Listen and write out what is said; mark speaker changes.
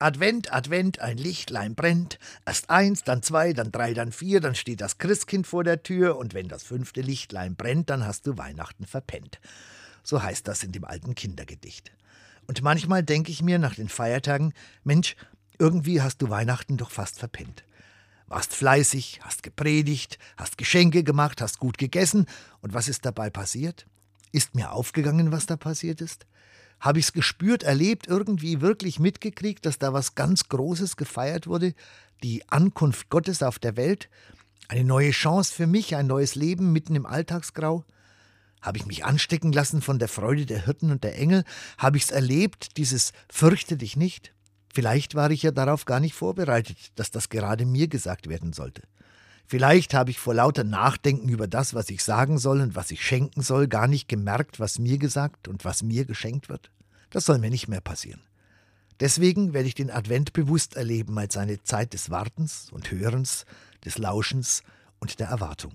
Speaker 1: Advent, Advent, ein Lichtlein brennt. Erst eins, dann zwei, dann drei, dann vier, dann steht das Christkind vor der Tür und wenn das fünfte Lichtlein brennt, dann hast du Weihnachten verpennt. So heißt das in dem alten Kindergedicht. Und manchmal denke ich mir nach den Feiertagen, Mensch, irgendwie hast du Weihnachten doch fast verpennt. Warst fleißig, hast gepredigt, hast Geschenke gemacht, hast gut gegessen. Und was ist dabei passiert? Ist mir aufgegangen, was da passiert ist? Habe ich es gespürt, erlebt, irgendwie wirklich mitgekriegt, dass da was ganz Großes gefeiert wurde? Die Ankunft Gottes auf der Welt? Eine neue Chance für mich, ein neues Leben mitten im Alltagsgrau? Habe ich mich anstecken lassen von der Freude der Hirten und der Engel? Habe ich es erlebt, dieses Fürchte dich nicht? Vielleicht war ich ja darauf gar nicht vorbereitet, dass das gerade mir gesagt werden sollte. Vielleicht habe ich vor lauter Nachdenken über das, was ich sagen soll und was ich schenken soll, gar nicht gemerkt, was mir gesagt und was mir geschenkt wird. Das soll mir nicht mehr passieren. Deswegen werde ich den Advent bewusst erleben als eine Zeit des Wartens und Hörens, des Lauschens und der Erwartung.